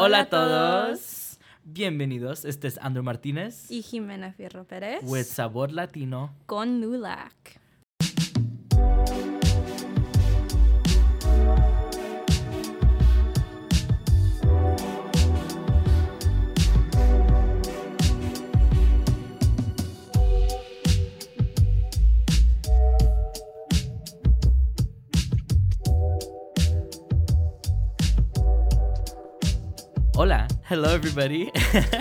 Hola a todos. Bienvenidos. Este es Andrew Martínez y Jimena Fierro Pérez with Sabor Latino. con Lulac. Hello, everybody.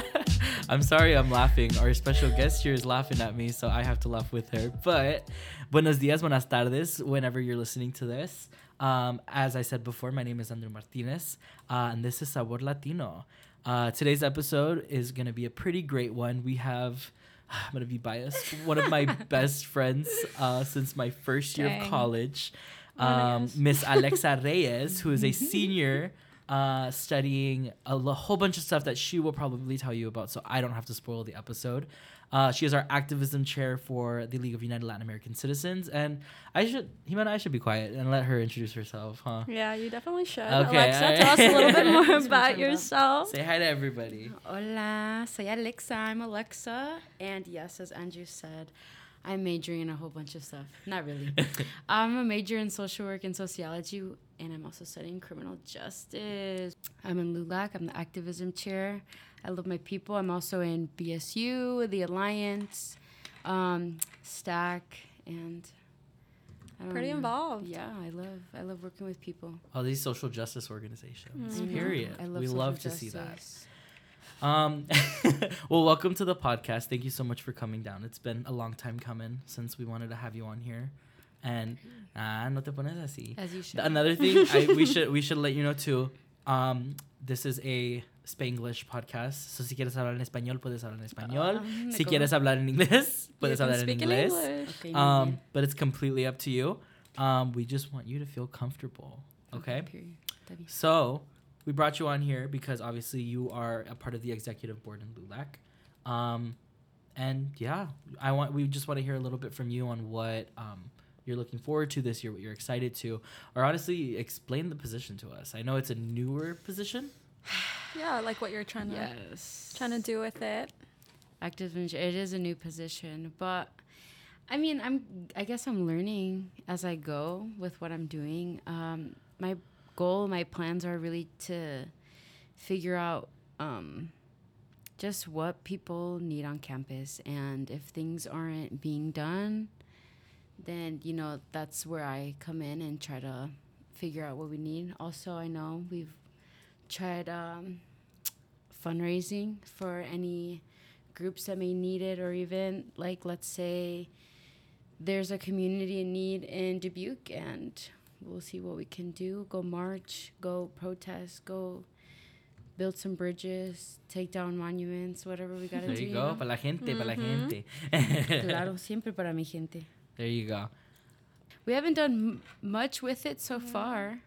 I'm sorry I'm laughing. Our special guest here is laughing at me, so I have to laugh with her. But buenos dias, buenas tardes, whenever you're listening to this. Um, as I said before, my name is Andrew Martinez, uh, and this is Sabor Latino. Uh, today's episode is going to be a pretty great one. We have, I'm going to be biased, one of my best friends uh, since my first year of college, Oh um. Miss Alexa Reyes, who is a senior uh, studying a l- whole bunch of stuff that she will probably tell you about, so I don't have to spoil the episode. Uh, she is our activism chair for the League of United Latin American Citizens, and I should, Jimena, I should be quiet and let her introduce herself, huh? Yeah, you definitely should. Okay, Alexa, alright. tell us a little bit more That's what I'm about talking about. yourself. Say hi to everybody. Hola, soy Alexa. I'm Alexa. And yes, as Andrew said, I'm majoring in a whole bunch of stuff. Not really. I'm a major in social work and sociology, and I'm also studying criminal justice. I'm in LULAC. I'm the activism chair. I love my people. I'm also in BSU, the Alliance, um, STAC, and I don't Pretty know. involved. Yeah, I love I love working with people. All these social justice organizations. I know. Period. I love we love to see that. Justice. Um, well, welcome to the podcast. Thank you so much for coming down. It's been a long time coming since we wanted to have you on here. And ah, no te pones así. As you should. Another thing I, we should we should let you know too. Um, this is a Spanglish podcast. So si quieres hablar en español, puedes hablar en español. Me si go. quieres hablar en inglés, You puedes can hablar en speak inglés. English. Okay, Um, bien. but it's completely up to you. Um, we just want you to feel comfortable. Okay. Period. So we brought you on here because obviously you are a part of the executive board in LULAC. Um, and yeah, I want we just want to hear a little bit from you on what um, you're looking forward to this year, what you're excited to, or honestly explain the position to us. I know it's a newer position. Yeah, like what you're trying to Yes. trying to do with it. active manager. It is a new position, but I mean, I'm. I guess I'm learning as I go with what I'm doing. Um, my goal, my plans are really to figure out um, just what people need on campus, and if things aren't being done, then you know that's where I come in and try to figure out what we need. Also, I know we've tried um, fundraising for any groups that may need it, or even like let's say there's a community in need in Dubuque, and we'll see what we can do. Go march, go protest, go build some bridges, take down monuments, whatever we gotta There do. you you go, know? para la gente, para la gente. Claro, siempre para mi gente. There you go. We haven't done m- much with it so far.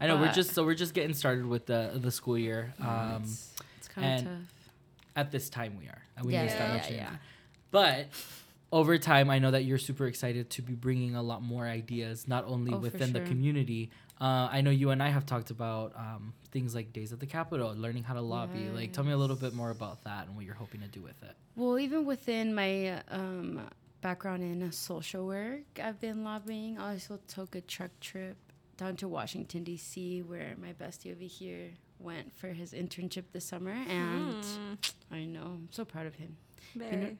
I know we're just so we're just getting started with the the school year. Yeah, Um, it's it's kind of tough. at this time we are. And we Yeah, need to start yeah, mentioning yeah. But over time, I know that you're super excited to be bringing a lot more ideas, not only Oh, for within the sure. community. Uh, I know you and I have talked about um, things like Days at the Capitol, learning how to lobby. Like, tell me a little bit more about that and what you're hoping to do with it. Well, even within my um, background in social work, I've been lobbying. I also took a truck trip down to Washington, D.C., where my bestie over here went for his internship this summer. And Mm, I know, I'm so proud of him. very.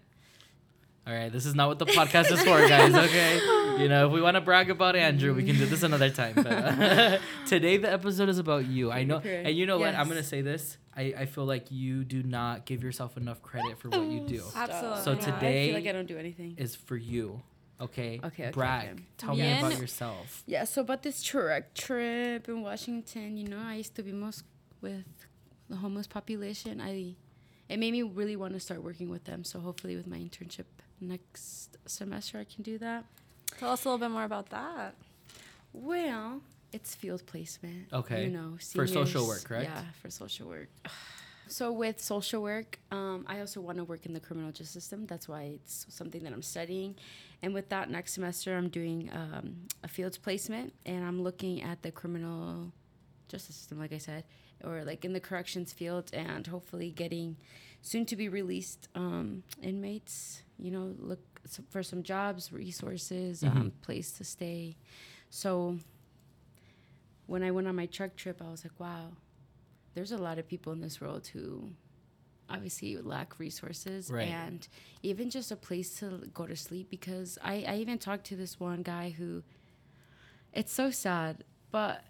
All right, this is not what the podcast is for, guys. Okay, you know, if we want to brag about Andrew, we can do this another time. But uh, today, the episode is about you. I know, Okay. and you know what? I'm gonna say this. I, I feel like you do not give yourself enough credit for what you do. Absolutely. So today, I feel like I don't do anything. Is for you. Okay. Okay, okay, Brag. okay. Tell me about yourself. Yeah, so about this truck trip in Washington, you know, I used to be most with the homeless population. I it made me really want to start working with them. So hopefully with my internship next semester I can do that. Tell us a little bit more about that. Well, it's field placement. Okay. You know, For social work, correct? Yeah, for social work. So with social work, um, I also want to work in the criminal justice system. That's why it's something that I'm studying. And with that, next semester I'm doing um, a fields placement, and I'm looking at the criminal justice system, like I said. or like in the corrections field and hopefully getting soon to be released um, inmates you know look for some jobs resources um, place to stay. So when i went on my truck trip i was like wow there's a lot of people in this world who obviously lack resources Right. and even just a place to go to sleep. Because I, I even talked to this one guy who it's so sad but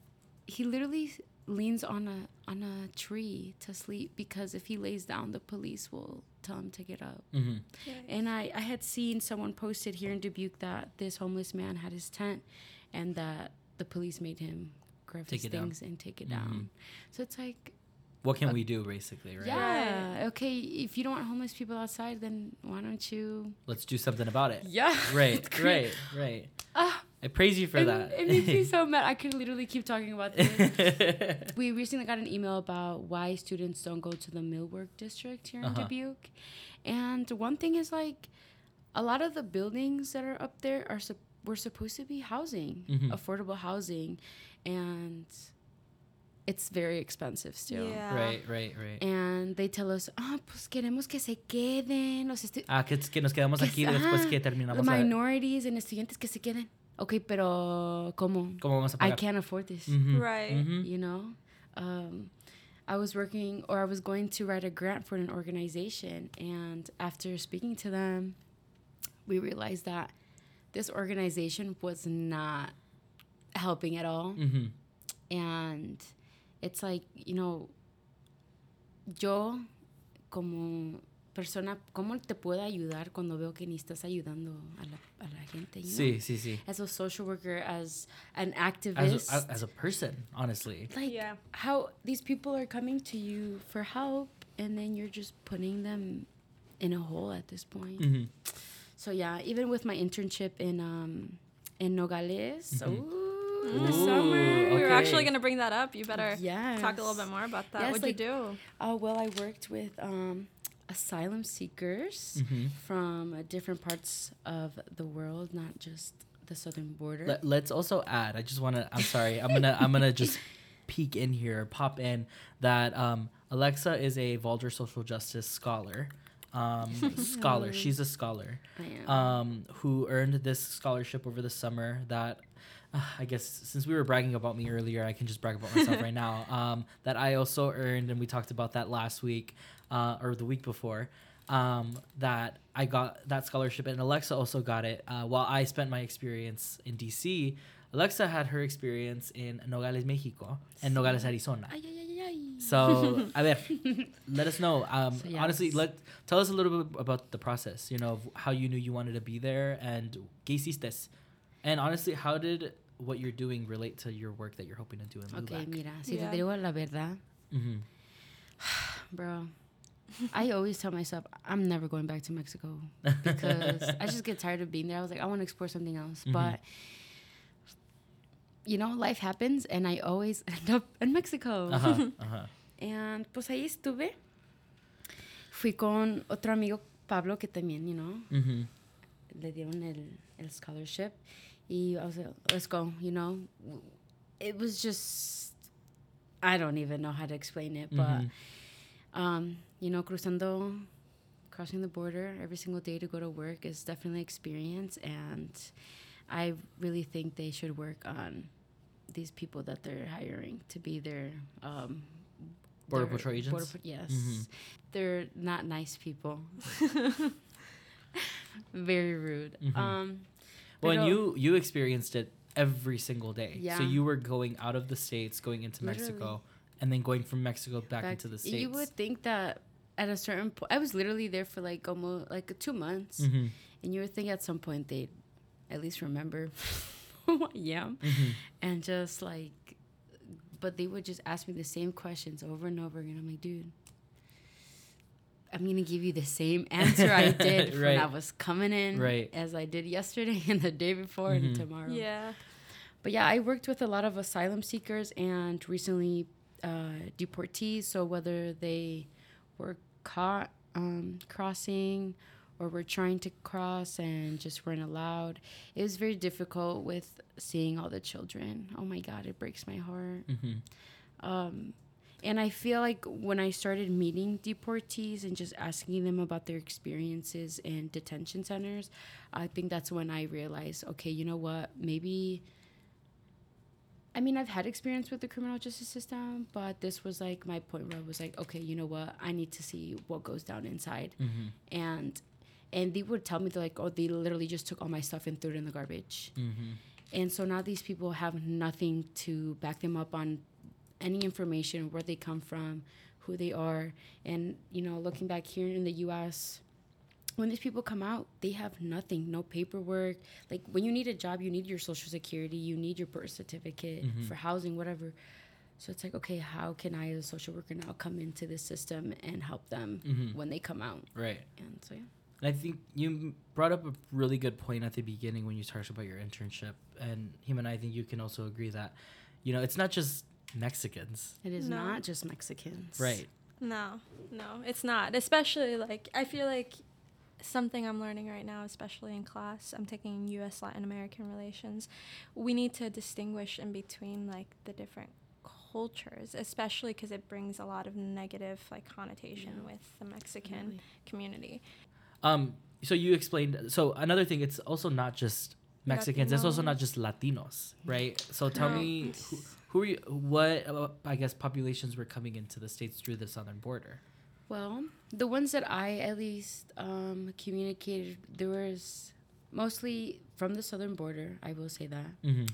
he literally leans on a on a tree to sleep because if he lays down the police will tell him to get up hmm and I, I had seen someone posted here in Dubuque that this homeless man had his tent and that the police made him grab Take his it down. things and take it down. So it's like, What can we do, basically, right? yeah, okay, if you don't want homeless people outside, then why don't you? Let's do something about it. Yeah. Right, right, right. Ah, I praise you for it, that. it makes me so mad. I could literally keep talking about this. we recently got an email about why students don't go to the millwork district here in Uh-huh. Dubuque. And one thing is like a lot of the buildings that are up there are sup- were supposed to be housing, Mhm. affordable housing, and it's very expensive still. Yeah. right, right, right. And they tell us, ah, pues queremos que se queden los estu- Ah, que, que nos quedamos que aquí se- después ajá, que the terminamos. a- minorities and estudiantes que se queden. Okay, pero ¿cómo? ¿Cómo vamos a I pagar? can't afford this. Mhm, Right. mhm. you know um, i was working or i was going to write a grant for an organization and after speaking to them we realized that this organization was not helping at all Mhm. and it's like you know yo como persona cómo te puedo ayudar cuando veo que ni estás ayudando a la, a la gente you know? Sí, sí, sí. as a social worker as an As activist a, as a person, honestly. like Yeah. how these people are coming to you for help and then you're just putting them in a hole at this point Mhm. so yeah even with my internship in um in nogales ooh, Mm. the Ooh, summer We were actually going to bring that up. You better yes talk a little bit more about that. Yes, What'd like- you do? oh well i worked with um asylum seekers Mhm. from uh, different parts of the world not just the southern border Let, let's also add. I just want to. I'm sorry. I'm gonna. I'm gonna just peek in here, pop in that um, Alexa is a Vulture social justice scholar. Um, scholar. She's a scholar. I am. Um, who earned this scholarship over the summer. That uh, I guess since we were bragging about me earlier, I can just brag about myself right now. Um, that I also earned, and we talked about that last week, uh, or the week before. Um, that I got that scholarship, and Alexa also got it. Uh, while I spent my experience in DC, Alexa had her experience in Nogales, Mexico, and Nogales, Arizona. Ay, ay, ay. So, a ver, let us know. Um, So, Honestly, let tell us a little bit about the process. You know, of how you knew you wanted to be there, and qué hiciste. And honestly, how did what you're doing relate to your work that you're hoping to do in okay mira si Yeah. te digo la verdad Mm-hmm. bro i always tell myself i'm never going back to mexico because i just get tired of being there i was like i want to explore something else Mhm. but you know life happens and i always end up in mexico Uh-huh, uh-huh. and pues ahí estuve fui con otro amigo pablo que también you know Mm-hmm. le dieron el, el scholarship I was like, let's go, you know. It was just, I don't even know how to explain it, but, Mhm. um, you know, cruzando, crossing the border every single day to go to work is definitely experience, and I really think they should work on these people that they're hiring to be their um, Border Patrol agents? pa- yes, Mhm. they're not nice people. Very rude. Mhm. Um, Well, and you you experienced it every single day. Yeah. So you were going out of the states, going into Mexico, and then going from Mexico back, into the states. You would think that at a certain point, I was literally there for like almost like two months, Mm-hmm. and you would think at some point they'd at least remember who I am, Mm-hmm. and just like, but they would just ask me the same questions over and over again. I'm like, dude. I'm gonna give you the same answer I did when I was coming in, Right. as I did yesterday and the day before Mhm. and tomorrow. Yeah. But yeah, I worked with a lot of asylum seekers and recently uh, deportees. So whether they were caught um, crossing or were trying to cross and just weren't allowed, it was very difficult with seeing all the children. Oh my God, it breaks my heart. Mm-hmm. Um, And I feel like when I started meeting deportees and just asking them about their experiences in detention centers, I think that's when I realized, okay, you know what? Maybe. I mean, I've had experience with the criminal justice system, but this was like my point where I was like, okay, you know what? I need to see what goes down inside. Mm-hmm. And and they would tell me they're like, oh, they literally just took all my stuff and threw it in the garbage. Mm-hmm. And so now these people have nothing to back them up on any information, where they come from, who they are. And, you know, looking back here in the US, when these people come out, they have nothing, no paperwork. Like when you need a job, you need your social security, you need your birth certificate Mhm. for housing, whatever. So it's like, okay, how can I, as a social worker, now come into this system and help them Mhm. when they come out? Right. And so, yeah. And I think you brought up a really good point at the beginning when you talked about your internship. And him and I think you can also agree that, you know, it's not just Mexicans. It is No. not just Mexicans. Right. No, no, it's not. Especially like I feel like something I'm learning right now, especially in class. I'm taking U.S. Latin American relations. We need to distinguish in between like the different cultures, especially because it brings a lot of negative like connotation Yeah. with the Mexican Definitely. community. Um, so you explained. So another thing, it's also not just Mexicans. It's also not just Latinos, right? So tell No. me, who, who are you, what uh, I guess populations were coming into the states through the southern border? Well, the ones that I at least um, communicated, there was mostly from the southern border. I will say that, Mm-hmm.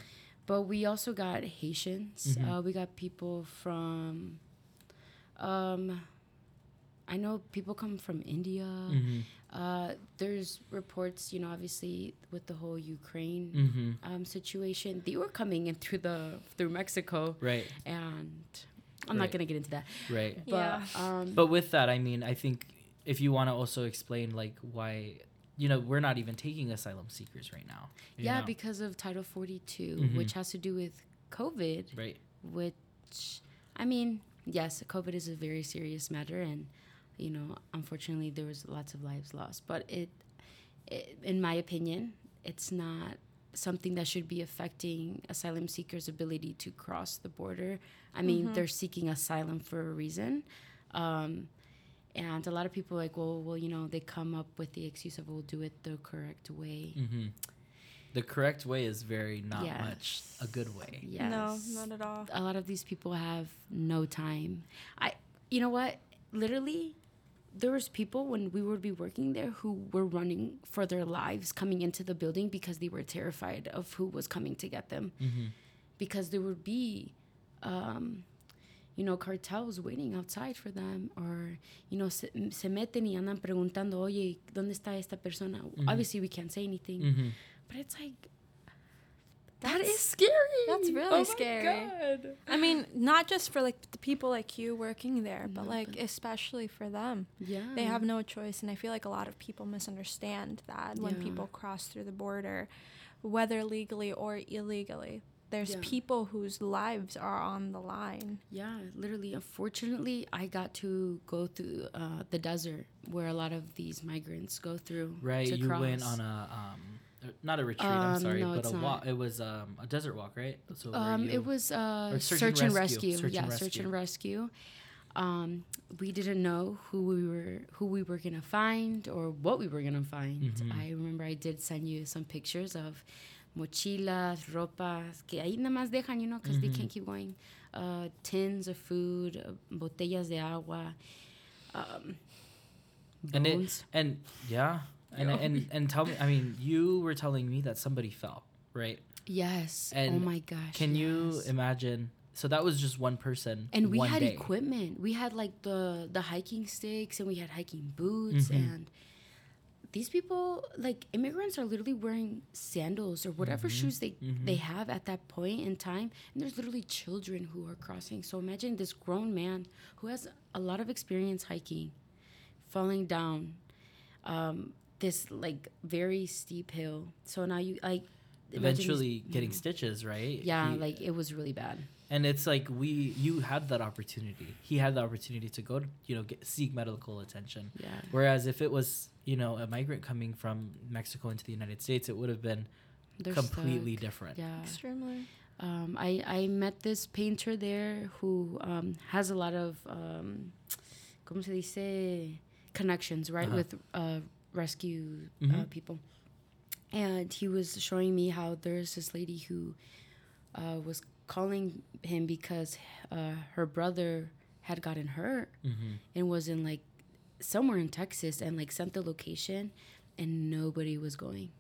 but we also got Haitians. Mhm. Uh, we got people from. Um, I know people come from India. Mm-hmm. Uh, there's reports, you know, obviously with the whole Ukraine Mm-hmm. um, situation, they were coming in through the through Mexico, Right. and I'm Right. not gonna get into that. Right. But Yeah. um, But with that, I mean, I think if you want to also explain like why, you know, we're not even taking asylum seekers right now. yeah, know? because of Title 42, Mhm. which has to do with COVID, right. which I mean, yes, COVID is a very serious matter, and you know, unfortunately, there was lots of lives lost. But it, it in my opinion, it's not something that should be affecting asylum seekers' ability to cross the border. I mean, Mhm. they're seeking asylum for a reason. Um, and a lot of people are like, well, well, you know, they come up with the excuse of we'll do it the correct way. Mm-hmm. The correct way is very not Yes. much a good way. Yes. No, not at all. a lot of these people have no time. I, you know what? Literally, there was people when we would be working there who were running for their lives coming into the building because they were terrified of who was coming to get them. Mm-hmm. Because there would be, um, you know, cartels waiting outside for them, or you know, se, se meten y andan preguntando, oye, ¿dónde está esta persona? Obviously, we can't say anything, Mm-hmm. but it's like. That That is is- scary. that's really Oh my scary. God. I mean, not just for like the people like you working there, but No, like but- especially for them. Yeah. They have no choice, and I feel like a lot of people misunderstand that when people cross through the border, whether legally or illegally. There's Yeah. people whose lives are on the line. Yeah, literally. Unfortunately, I got to go through uh, the desert where a lot of these migrants go through. Right. to You went cross. on a um, not a retreat. I'm Um, sorry, no, but a walk. It was um a desert walk, right? So Um, it was uh, or search, and rescue. Search yeah, and search and rescue. Um, we didn't know who we were who we were gonna find or what we were gonna find. Mhm. I remember I did send you some pictures of mochilas, ropas que ahí nada más dejan, you know, because they Mhm. can't keep going. Uh, tins of food, uh, botellas de agua, um, And it- bones. and yeah, and and and tell me. I mean, you were telling me that somebody fell, right? Yes. oh And my gosh. Can you imagine? So that was just one person. And we one had day. equipment. We had like the the hiking sticks, and we had hiking boots, Mhm. and these people, like immigrants, are literally wearing sandals or whatever Mhm. shoes they Mhm. they have at that point in time. And there's literally children who are crossing. So imagine this grown man who has a lot of experience hiking, falling down um, this like very steep hill. So now you like imagine these- Eventually getting Mhm. stitches, right? Yeah, He- like it was really bad. and it's like we you had that opportunity. He had the opportunity to go to you know get, seek medical attention. Yeah. Whereas if it was you know a migrant coming from Mexico into the United States, it would have been They're completely stuck. different. Yeah. Extremely. Um, I I met this painter there who um, has a lot of um, como se dice connections right Uh-huh. with uh, rescue uh, Mhm. people, and he was showing me how there's this lady who uh, was calling him because uh, her brother had gotten hurt Mm-hmm. and was in like somewhere in Texas and like sent the location and nobody was going.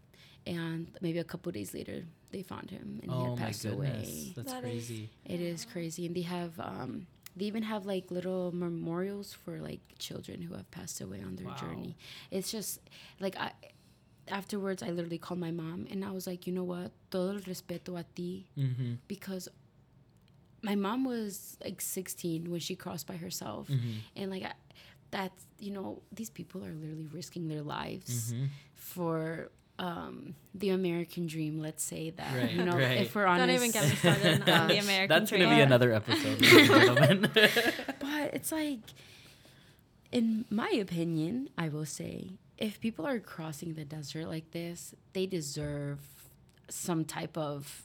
And maybe a couple days later they found him and he Oh had my passed goodness, away. that's That is- crazy. It is crazy. And they have um they even have like little memorials for like children who have passed away on their Wow. journey. It's just like I afterwards I literally called my mom and I was like, you know what? Todo el respeto a ti Mm-hmm. because my mom was like 16 when she crossed by herself Mm-hmm. and like I, that's you know these people are literally risking their lives Mm-hmm. for um the american dream let's say that Right, you know right. if we're honest Don't even get me started on the American That's gonna be another episode, ladies and gentlemen. but it's like in my opinion i will say if people are crossing the desert like this they deserve some type of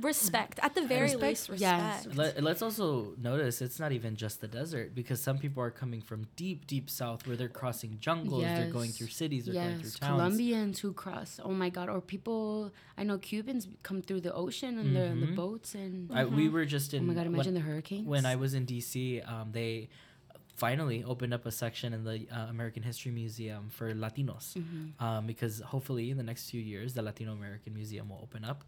respect. At the very Respect, least yes. respect. Let, let's also notice it's not even just the desert because some people are coming from deep, deep south where they're crossing jungles, they're going through cities, they're going yes. through towns. colombians who cross. Oh my god. Or people i know cubans come through the ocean and they're in the boats and I, we were just in oh my god when- imagine the hurricanes. when I was in DC, um, they finally opened up a section in the uh, American History Museum for Latinos. Mhm. Um, because hopefully in the next few years, the Latino American Museum will open up.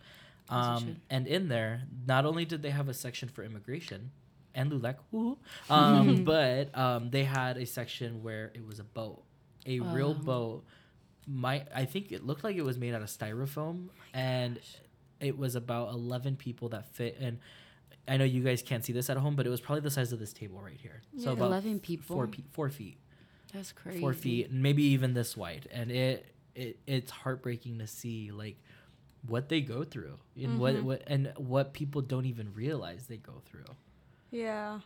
Um, and in there, not only did they have a section for immigration and LULAC, woo, um, but um, they had a section where it was a boat, a real Oh. boat. My, I think it looked like it was made out of styrofoam, and it was about 11 people that fit And I know you guys can't see this at home, but it was probably the size of this table right here. So Yeah. about 11 people four, pe- four feet, that's crazy four feet, maybe even this wide, and it, it it's heartbreaking to see like what they go through and what, Mhm. what and what people don't even realize they go through. Yeah.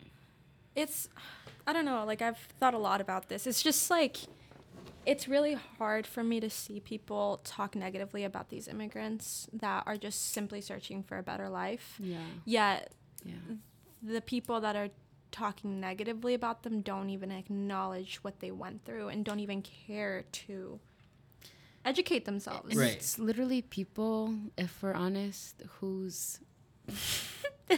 It's I don't know, like I've thought a lot about this. It's just like it's really hard for me to see people talk negatively about these immigrants that are just simply searching for a better life. yeah Yet yeah the people that are talking negatively about them don't even acknowledge what they went through and don't even care to educate themselves. And Right. It's literally people, if we're honest, who's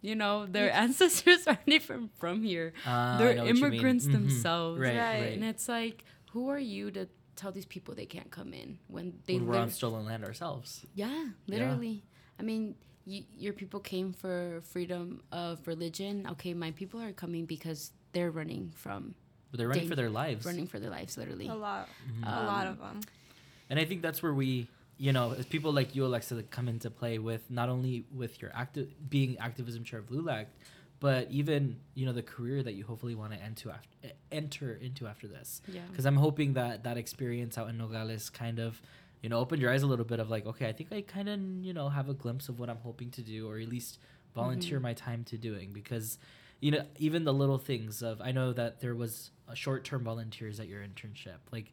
you know, their ancestors aren't even from here. Uh, They're know what you mean. immigrants Mhm. themselves. Right, Right. right. And it's like, who are you to tell these people they can't come in when they when we're on stolen land ourselves. Yeah, literally. I mean, you, your people came for freedom of religion. Okay, my people are coming because they're running from But they're running Dang. for their lives. running for their lives, literally. A lot. Mhm. a lot Um, of them. And I think that's where we, you know, as people like you, Alexa, that come into play with not only with your active being activism chair of LULAC, but even you know the career that you hopefully want to enter after, enter into after this. Yeah. Because I'm hoping that that experience out in Nogales kind of, you know, opened your eyes a little bit of like, okay, I think I kind of you know have a glimpse of what I'm hoping to do, or at least volunteer Mhm. my time to doing because. You know, even the little things of I know that there was a short term volunteers at your internship. Like,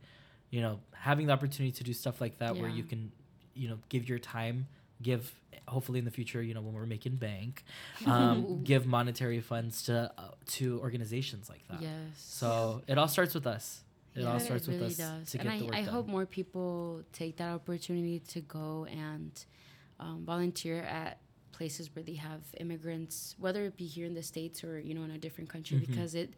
you know, having the opportunity to do stuff like that where you can, you know, give your time, give hopefully in the future, you know, when we're making bank, um, give monetary funds to uh, to organizations like that. Yes. So it all starts with us. It all Yeah, starts with us does. to get and the work I, I done. hope more people take that opportunity to go and um, volunteer at places where they have immigrants, whether it be here in the states or you know in a different country, Mhm. because it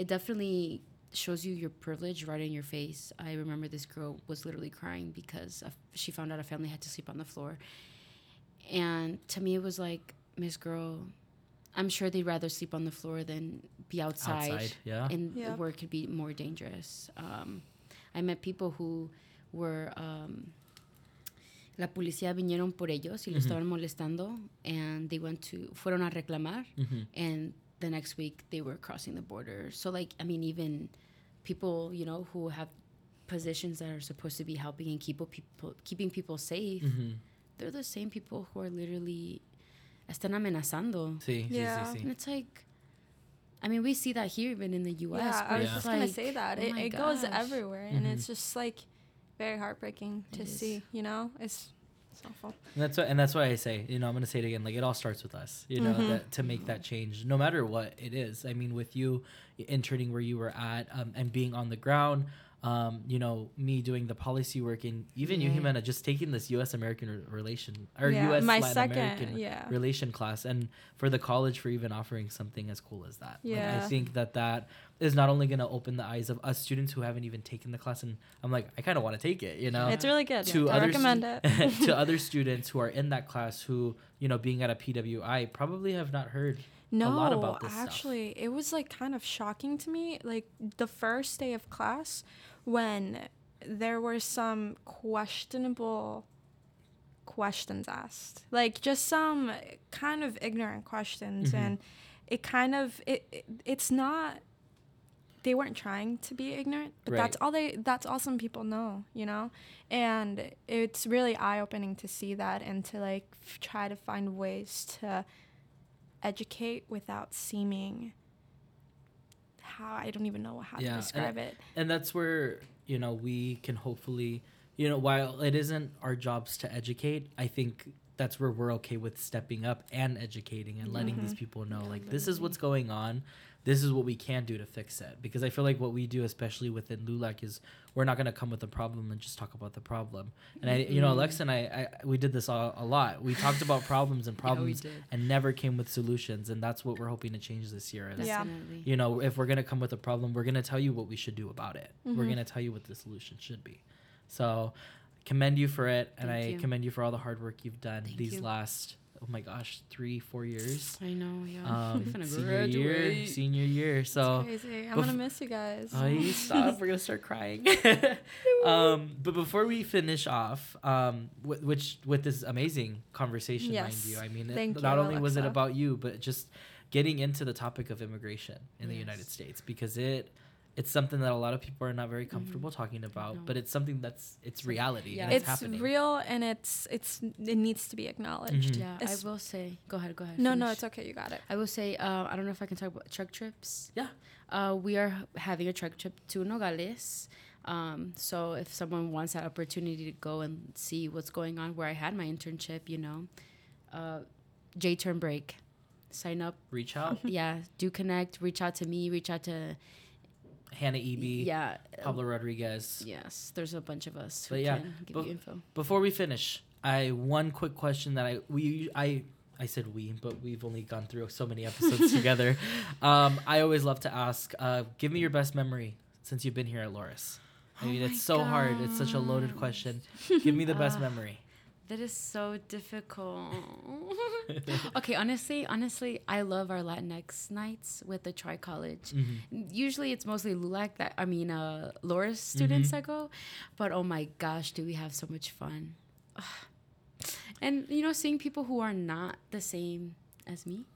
it definitely shows you your privilege right in your face. I remember this girl was literally crying because of, she found out a family had to sleep on the floor, and to me it was like, Miss Girl, I'm sure they'd rather sleep on the floor than be outside, outside. Yeah. and Yeah. where it could be more dangerous. Um, I met people who were um, la policía vinieron por ellos y los Ujú. estaban molestando and they went to fueron a reclamar hmm and the next week they were crossing the border. So like I mean even people, you know, who have positions that are supposed to be helping and keep people keeping people safe, hmm they're the same people who are literally están amenazando. See, Yeah. see, see, And see. it's like I mean, we see that here even in the US. Yeah, I where was Yeah. it's just gonna like, say that oh it, my it goes gosh. everywhere, and it's just like very heartbreaking to It is. see. You know, it's It's awful. And that's what, and that's why I say, you know, I'm gonna say it again. Like it all starts with us, you know, Mhm. that, to make that change, no matter what it is. I mean, with you interning where you were at um, and being on the ground, um, you know, me doing the policy work, and even you, Yeah. Jimena, just taking this U.S. American re- relation or Yeah, U.S. my Latin second, American yeah. relation class, and for the college for even offering something as cool as that. Like, I think that that is not only gonna open the eyes of us students who haven't even taken the class, and I'm like, I kind of want to take it, you know It's really good. to I other recommend stu- it. to other students who are in that class who you know being at a PWI probably have not heard No, this stuff. actually, it was like kind of shocking to me. Like the first day of class, when there were some questionable questions asked, like just some kind of ignorant questions, Mhm. and it kind of it, it it's not. They weren't trying to be ignorant, but Right. that's all they. That's all some people know, you know, and it's really eye opening to see that and to like f- try to find ways to educate without seeming how I don't even know how Yeah, to and describe it. and that's where you know we can hopefully you know while it isn't our jobs to educate i think that's where we're okay with stepping up and educating and letting these Mhm. people know Yeah, like this is what's going on this is what we can do to fix it because i feel like what we do especially within lulac is we're not going to come with a problem and just talk about the problem and i you know Mhm. alexa and I, I we did this a, a lot we talked about problems and problems did. and never came with solutions and that's what we're hoping to change this year is Yeah. Definitely. you know, if we're gonna come with a problem, we're gonna tell you what we should do about it. We're Mhm. gonna tell you what the solution should be. So, commend you for it, and I you. commend you for all the hard work you've done Thank these you. last oh my gosh, three four years. I know. Yeah. Um, senior year, senior year. So, crazy. I'm bef- gonna miss you guys. oh, you stop. We're gonna start crying. um, but before we finish off, um, wh- which with this amazing conversation, mind you, I mean, it- Thank not you, only was it about you, but just getting into the topic of immigration in the United States because it it's something that a lot of people are not very comfortable talking about, No. but it's something that's it's reality. yeah. and it's it's, happening. real and it's it's it needs to be acknowledged. Mhm. Yeah, It's- I will say. Go ahead. Go ahead. No, no, it's okay. You got it. I will say, uh, I don't know if I can talk about truck trips. Yeah. Uh, we are having a truck trip to Nogales. Um, so if someone wants that opportunity to go and see what's going on where I had my internship, you know, uh, J Term Break, sign up. Reach out, yeah, do connect. Reach out to me. Reach out to Hannah Eb, yeah. uh, Pablo Rodriguez. Yes, there's a bunch of us who But yeah, can give but- you info. Before we finish, I one quick question that I we I I said we, but we've only gone through so many episodes together. Um, I always love to ask, uh, give me your best memory since you've been here at Loras. I Oh mean, my it's so hard. It's such a loaded question. Give me the best Ah. memory. That is so difficult. okay, honestly, honestly, I love our Latinx nights with the Tri College. Mhm. Usually, it's mostly LULAC that I mean, uh, Loras students Mhm. that go, but oh my gosh, do we have so much fun? and you know, seeing people who are not the same as me,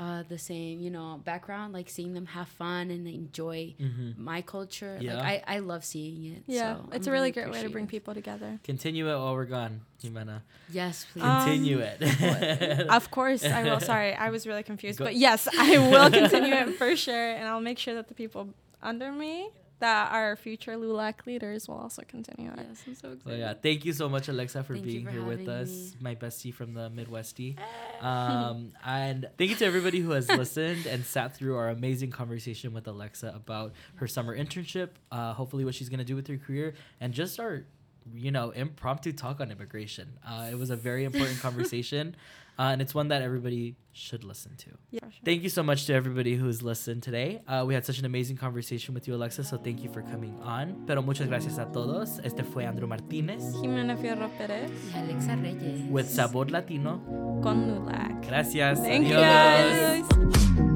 uh, the same you know background, like seeing them have fun and enjoy Mhm. my culture. Yeah. Like I, I love seeing it. Yeah, so it's I'm a really great way to appreciative. bring people together. Continue it while we're gone, Jimena. Yes, please. Um, Continue it. Of course, I will. Sorry, I was really confused. Go- But yes, I will continue it for sure. And I'll make sure that the people under me, that our future LULAC leaders, will also continue it. yes, I'm so excited. So yeah, thank you so much, Alexa, for Thank being for here with us. me. My bestie from the Midwestie. Um, and thank you to everybody who has listened and sat through our amazing conversation with Alexa about her summer internship, uh, hopefully what she's gonna do with her career, and just our, you know, impromptu talk on immigration. Uh, it was a very important conversation, uh, and it's one that everybody should listen to. Yeah, sure. Thank you so much to everybody who's listened today. Uh, we had such an amazing conversation with you, Alexa, so thank you for coming on. Pero muchas gracias a todos. Este fue Andrew Martínez Jimena Fierro Perez Y Alexa Reyes. with Sabor Latino. con LULAC. Gracias. Thank you guys.